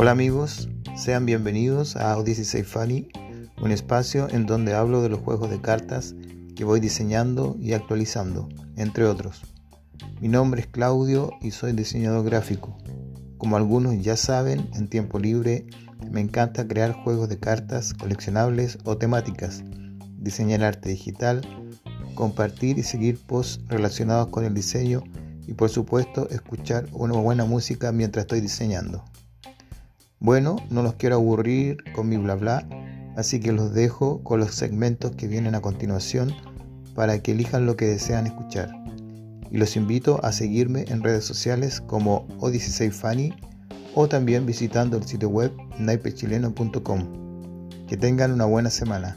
Hola amigos, sean bienvenidos a O16 Funny, un espacio en donde hablo de los juegos de cartas que voy diseñando y actualizando, entre otros. Mi nombre es Claudio y soy diseñador gráfico. Como algunos ya saben, en tiempo libre me encanta crear juegos de cartas coleccionables o temáticas, diseñar arte digital, compartir y seguir posts relacionados con el diseño y por supuesto escuchar una buena música mientras estoy diseñando. Bueno, no los quiero aburrir con mi bla bla, así que los dejo con los segmentos que vienen a continuación para que elijan lo que desean escuchar. Y los invito a seguirme en redes sociales como O16Fanny o también visitando el sitio web naipechileno.com. Que tengan una buena semana.